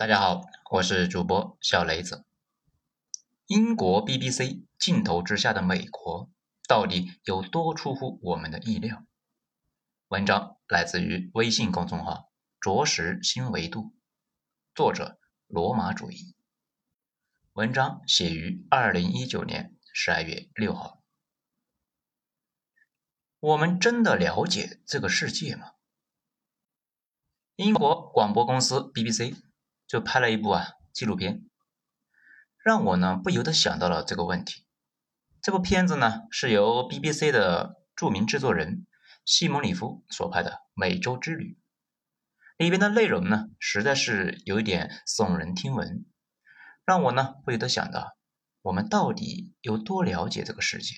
大家好，我是主播小雷子。英国 BBC 镜头之下的美国到底有多出乎我们的意料？文章来自于微信公众号“着实新维度”，作者罗马主义。文章写于二零一九年十二月六号。我们真的了解这个世界吗？英国广播公司 BBC。就拍了一部啊纪录片，让我呢不由得想到了这个问题。这部片子呢是由 BBC 的著名制作人西蒙里夫所拍的《美洲之旅》，里边的内容呢实在是有一点耸人听闻，让我呢不由得想到，我们到底有多了解这个世界？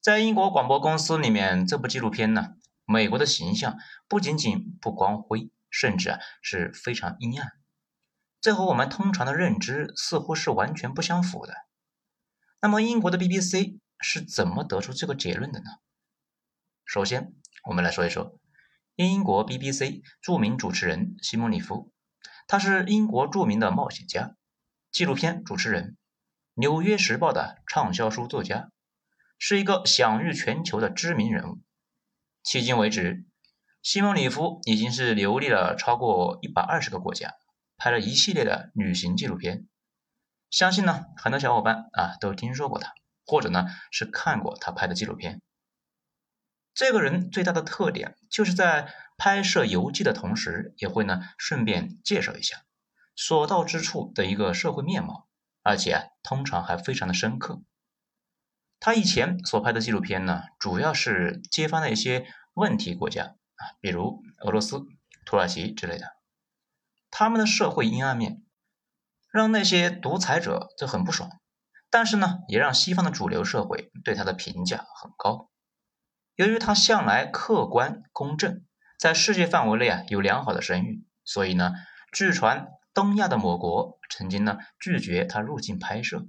在英国广播公司里面，这部纪录片呢，美国的形象不仅仅不光辉。甚至啊是非常阴暗，这和我们通常的认知似乎是完全不相符的。那么英国的 BBC 是怎么得出这个结论的呢？首先，我们来说一说英国 BBC 著名主持人西蒙里夫，他是英国著名的冒险家、纪录片主持人、《纽约时报》的畅销书作家，是一个享誉全球的知名人物。迄今为止。西蒙里夫已经是游历了超过一百二十个国家，拍了一系列的旅行纪录片。相信呢，很多小伙伴啊都听说过他，或者呢是看过他拍的纪录片。这个人最大的特点就是在拍摄游记的同时，也会呢顺便介绍一下所到之处的一个社会面貌，而且通常还非常的深刻。他以前所拍的纪录片呢，主要是揭发那些问题国家。比如俄罗斯、土耳其之类的，他们的社会阴暗面让那些独裁者就很不爽，但是呢，也让西方的主流社会对他的评价很高。由于他向来客观公正，在世界范围内啊有良好的声誉，所以呢，据传东亚的某国曾经呢拒绝他入境拍摄。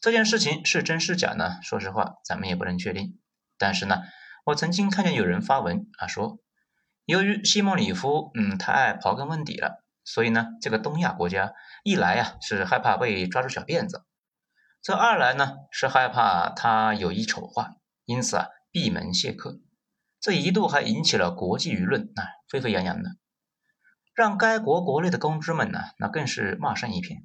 这件事情是真是假呢？说实话，咱们也不能确定。但是呢。我曾经看见有人发文啊，说由于西蒙里夫嗯太爱刨根问底了，所以呢，这个东亚国家一来呀是害怕被抓住小辫子，这二来呢是害怕他有意丑化，因此啊闭门谢客。这一度还引起了国际舆论啊沸沸扬扬的，让该国国内的公知们呢那更是骂声一片。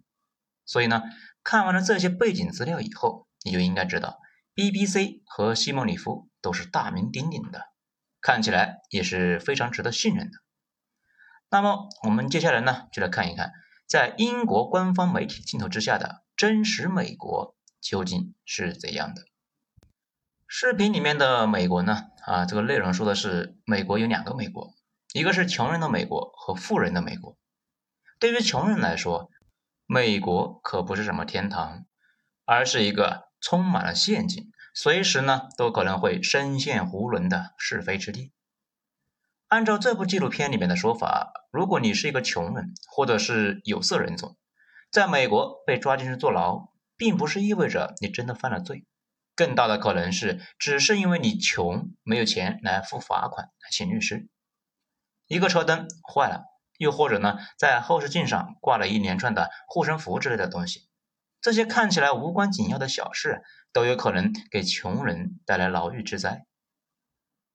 所以呢，看完了这些背景资料以后，你就应该知道 BBC 和西蒙里夫。都是大名鼎鼎的，看起来也是非常值得信任的。那么我们接下来呢，就来看一看，在英国官方媒体镜头之下的真实美国究竟是怎样的。视频里面的美国呢，啊，这个内容说的是美国有两个美国，一个是穷人的美国和富人的美国。对于穷人来说，美国可不是什么天堂，而是一个充满了陷阱。随时呢都可能会深陷囫囵的是非之地。按照这部纪录片里面的说法，如果你是一个穷人或者是有色人种，在美国被抓进去坐牢，并不是意味着你真的犯了罪，更大的可能是只是因为你穷，没有钱来付罚款、请律师。一个车灯坏了，又或者呢在后视镜上挂了一连串的护身符之类的东西。这些看起来无关紧要的小事，都有可能给穷人带来牢狱之灾。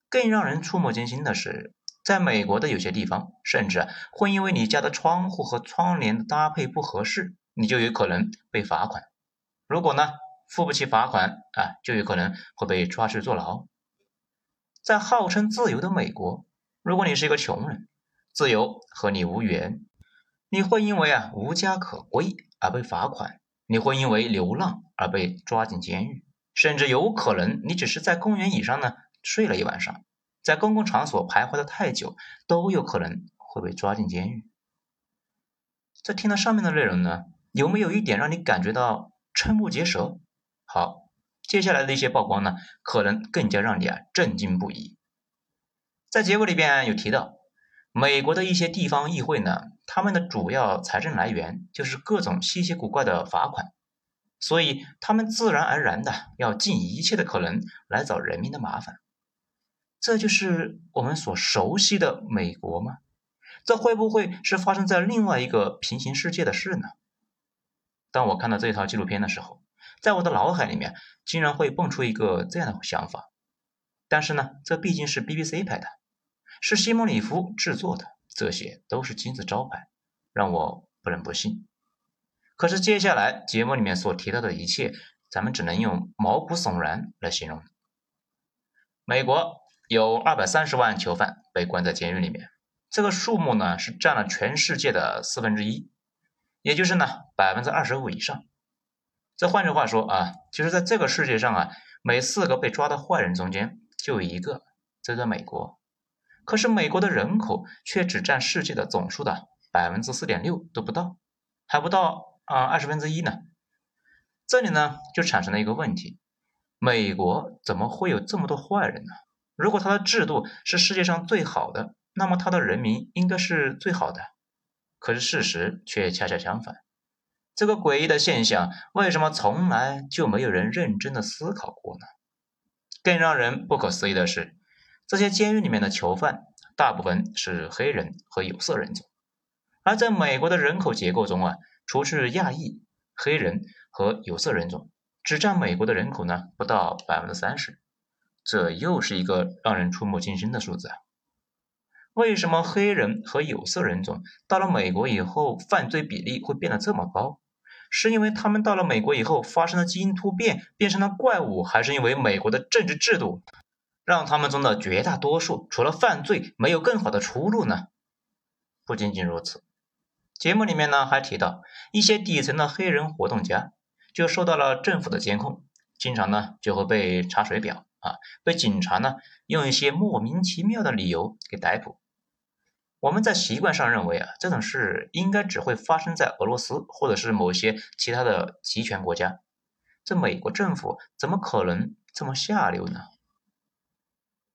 更让人触目惊心的是，在美国的有些地方，甚至会因为你家的窗户和窗帘的搭配不合适，你就有可能被罚款。如果呢付不起罚款啊，就有可能会被抓去坐牢。在号称自由的美国，如果你是一个穷人，自由和你无缘，你会因为啊无家可归而被罚款。你会因为流浪而被抓进监狱，甚至有可能你只是在公园椅上呢睡了一晚上，在公共场所徘徊的太久，都有可能会被抓进监狱。在听了上面的内容呢，有没有一点让你感觉到瞠目结舌？好，接下来的一些曝光呢，可能更加让你啊震惊不已。在结尾里边有提到。美国的一些地方议会呢，他们的主要财政来源就是各种稀奇古怪的罚款，所以他们自然而然的要尽一切的可能来找人民的麻烦。这就是我们所熟悉的美国吗？这会不会是发生在另外一个平行世界的事呢？当我看到这一套纪录片的时候，在我的脑海里面竟然会蹦出一个这样的想法。但是呢，这毕竟是 BBC 拍的，是西蒙里夫制作的，这些都是金字招牌，让我不忍不信。可是接下来节目里面所提到的一切，咱们只能用毛骨悚然来形容。美国有二百三十万囚犯被关在监狱里面，这个数目呢是占了全世界的四分之一，也就是呢百分之二十五以上。这换句话说啊，就是在这个世界上啊，每四个被抓的坏人中间就有一个这个美国。可是美国的人口却只占世界的总数的百分之四点六都不到，还不到。啊，二十分之一呢？这里呢就产生了一个问题：美国怎么会有这么多坏人呢？如果它的制度是世界上最好的，那么它的人民应该是最好的。可是事实却恰恰相反。这个诡异的现象，为什么从来就没有人认真的思考过呢？更让人不可思议的是，这些监狱里面的囚犯大部分是黑人和有色人种，而在美国的人口结构中啊。除去亚裔、黑人和有色人种，只占美国的人口呢不到百分之三十，这又是一个让人触目惊心的数字啊！为什么黑人和有色人种到了美国以后犯罪比例会变得这么高？是因为他们到了美国以后发生了基因突变变成了怪物，还是因为美国的政治制度让他们中的绝大多数除了犯罪没有更好的出路呢？不仅仅如此。节目里面呢还提到，一些底层的黑人活动家就受到了政府的监控，经常呢就会被查水表啊，被警察呢用一些莫名其妙的理由给逮捕。我们在习惯上认为啊，这种事应该只会发生在俄罗斯或者是某些其他的集权国家，这美国政府怎么可能这么下流呢？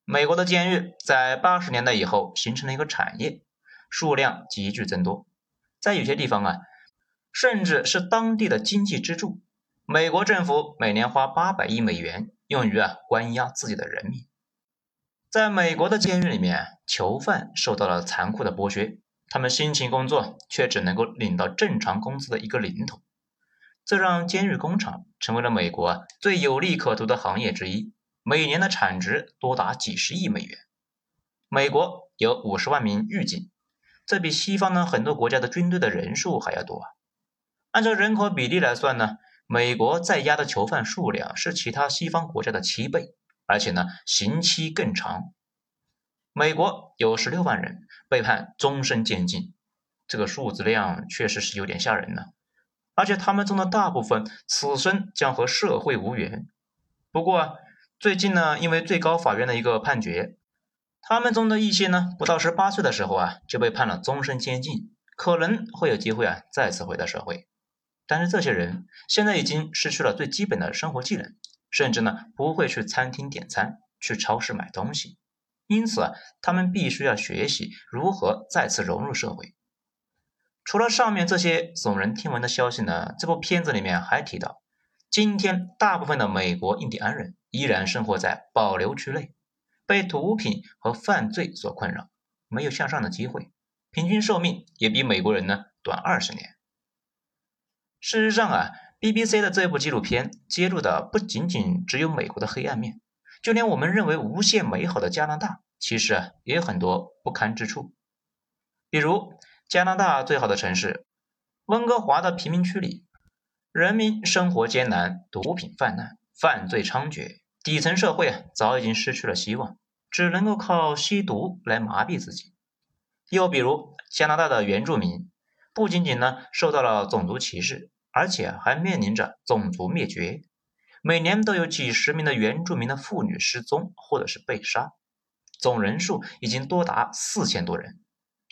美国的监狱在八十年代以后形成了一个产业，数量急剧增多。在有些地方啊，甚至是当地的经济支柱。美国政府每年花八百亿美元用于啊关押自己的人民。在美国的监狱里面，囚犯受到了残酷的剥削，他们辛勤工作却只能够领到正常工资的一个零头。这让监狱工厂成为了美国最有利可图的行业之一，每年的产值多达几十亿美元。美国有五十万名狱警。这比西方呢很多国家的军队的人数还要多啊！按照人口比例来算呢，美国在押的囚犯数量是其他西方国家的七倍，而且呢刑期更长。美国有十六万人被判终身监禁，这个数字量确实是有点吓人呢。而且他们中的大部分此生将和社会无缘。不过最近呢，因为最高法院的一个判决。他们中的一些呢，不到十八岁的时候啊，就被判了终身监禁，可能会有机会啊，再次回到社会。但是这些人现在已经失去了最基本的生活技能，甚至呢，不会去餐厅点餐，去超市买东西。因此啊，他们必须要学习如何再次融入社会。除了上面这些耸人听闻的消息呢，这部片子里面还提到，今天大部分的美国印第安人依然生活在保留区内。被毒品和犯罪所困扰，没有向上的机会，平均寿命也比美国人呢短二十年。事实上啊，BBC 的这部纪录片揭露的不仅仅只有美国的黑暗面，就连我们认为无限美好的加拿大，其实啊也有很多不堪之处。比如加拿大最好的城市温哥华的贫民区里，人民生活艰难，毒品泛滥，犯罪猖獗。底层社会啊，早已经失去了希望，只能够靠吸毒来麻痹自己。又比如加拿大的原住民，不仅仅呢受到了种族歧视，而且还面临着种族灭绝。每年都有几十名的原住民的妇女失踪或者是被杀，总人数已经多达四千多人。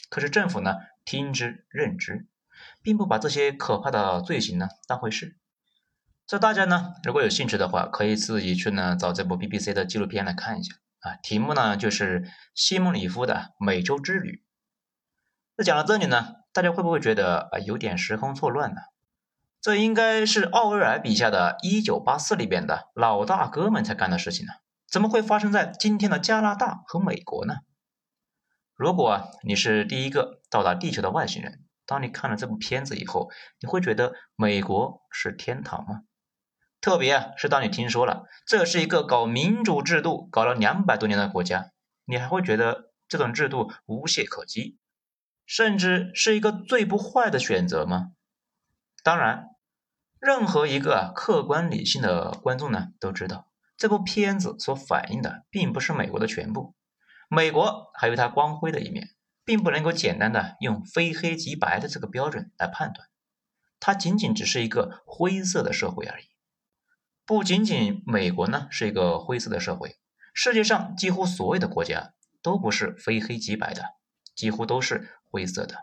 可是政府呢听之任之，并不把这些可怕的罪行呢当回事。这大家呢，如果有兴趣的话，可以自己去呢找这部 BBC 的纪录片来看一下啊。题目呢就是西蒙里夫的美洲之旅。那讲到这里呢，大家会不会觉得啊有点时空错乱呢？这应该是奥威尔笔下的《一九八四》里边的老大哥们才干的事情呢？怎么会发生在今天的加拿大和美国呢？如果你是第一个到达地球的外星人。当你看了这部片子以后，你会觉得美国是天堂吗？特别，是当你听说了这是一个搞民主制度搞了两百多年的国家，你还会觉得这种制度无懈可击，甚至是一个最不坏的选择吗？当然，任何一个客观理性的观众呢都知道，这部片子所反映的并不是美国的全部，美国还有它光辉的一面。并不能够简单的用非黑即白的这个标准来判断，它仅仅只是一个灰色的社会而已。不仅仅美国呢是一个灰色的社会，世界上几乎所有的国家都不是非黑即白的，几乎都是灰色的。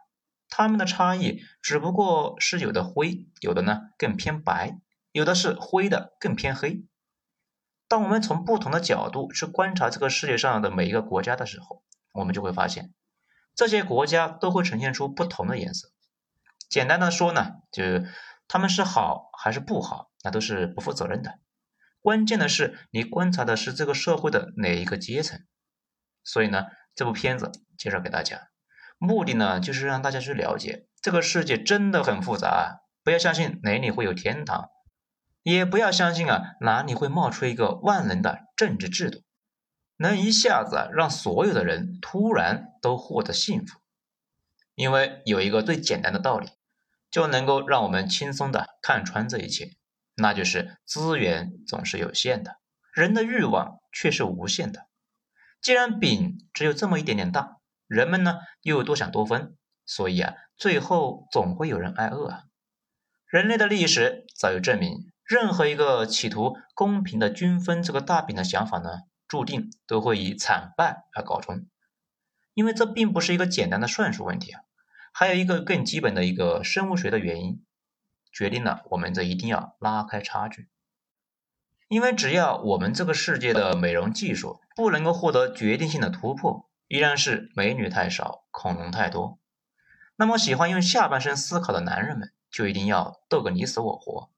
它们的差异只不过是有的灰，有的呢更偏白，有的是灰的更偏黑。当我们从不同的角度去观察这个世界上的每一个国家的时候，我们就会发现。这些国家都会呈现出不同的颜色。简单的说呢，就是他们是好还是不好，那都是不负责任的。关键的是你观察的是这个社会的哪一个阶层。所以呢，这部片子介绍给大家，目的呢就是让大家去了解这个世界真的很复杂。不要相信哪里会有天堂，也不要相信啊哪里会冒出一个万能的政治制度。能一下子让所有的人突然都获得幸福，因为有一个最简单的道理，就能够让我们轻松的看穿这一切，那就是资源总是有限的，人的欲望却是无限的。既然饼只有这么一点点大，人们呢又多想多分，所以啊，最后总会有人挨饿啊。人类的历史早有证明，任何一个企图公平的均分这个大饼的想法呢。注定都会以惨败而告终，因为这并不是一个简单的算术问题啊，还有一个更基本的一个生物学的原因，决定了我们这一定要拉开差距。因为只要我们这个世界的美容技术不能够获得决定性的突破，依然是美女太少，恐龙太多，那么喜欢用下半身思考的男人们就一定要斗个你死我活。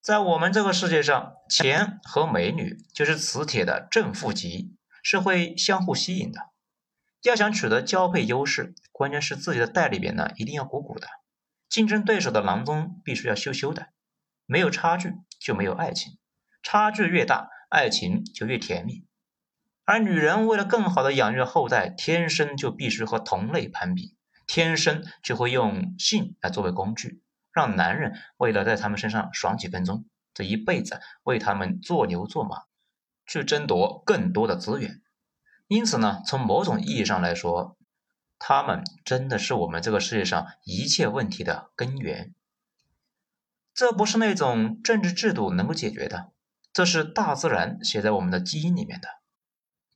在我们这个世界上，钱和美女就是磁铁的正负极，是会相互吸引的。要想取得交配优势，关键是自己的袋里边呢一定要鼓鼓的，竞争对手的囊中必须要羞羞的。没有差距就没有爱情，差距越大，爱情就越甜蜜。而女人为了更好的养育后代，天生就必须和同类攀比，天生就会用性来作为工具。让男人为了在他们身上爽几分钟，这一辈子为他们做牛做马，去争夺更多的资源。因此呢，从某种意义上来说，他们真的是我们这个世界上一切问题的根源。这不是那种政治制度能够解决的，这是大自然写在我们的基因里面的。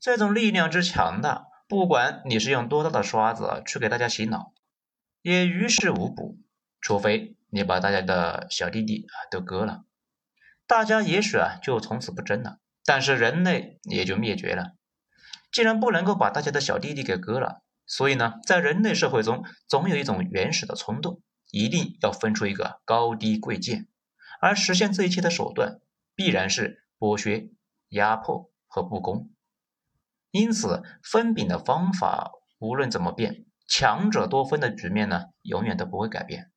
这种力量之强大，不管你是用多大的刷子去给大家洗脑，也于事无补，除非。你把大家的小弟弟啊都割了，大家也许啊就从此不争了，但是人类也就灭绝了。既然不能够把大家的小弟弟给割了，所以呢，在人类社会中总有一种原始的冲动，一定要分出一个高低贵贱，而实现这一切的手段必然是剥削、压迫和不公。因此，分饼的方法无论怎么变，强者多分的局面呢，永远都不会改变。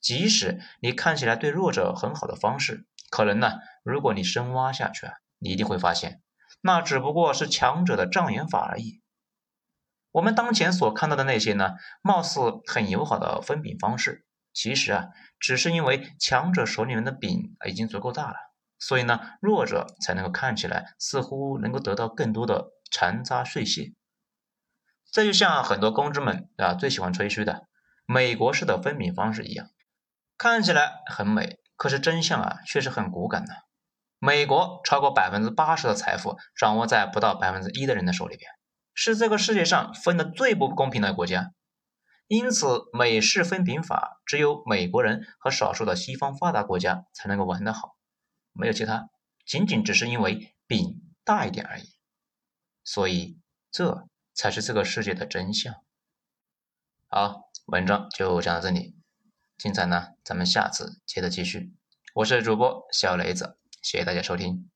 即使你看起来对弱者很好的方式，可能呢，如果你深挖下去啊，你一定会发现，那只不过是强者的障眼法而已。我们当前所看到的那些呢，貌似很友好的分饼方式，其实啊，只是因为强者手里面的饼已经足够大了，所以呢，弱者才能够看起来似乎能够得到更多的残渣碎屑。这就像很多公知们啊最喜欢吹嘘的美国式的分饼方式一样。看起来很美，可是真相啊却是很骨感的。美国超过百分之八十的财富掌握在不到百分之一的人的手里边，是这个世界上分的最不公平的国家。因此，美式分饼法只有美国人和少数的西方发达国家才能够玩得好，没有其他，仅仅只是因为饼大一点而已。所以，这才是这个世界的真相。好，文章就讲到这里。精彩呢，咱们下次接着继续。我是主播小雷子，谢谢大家收听。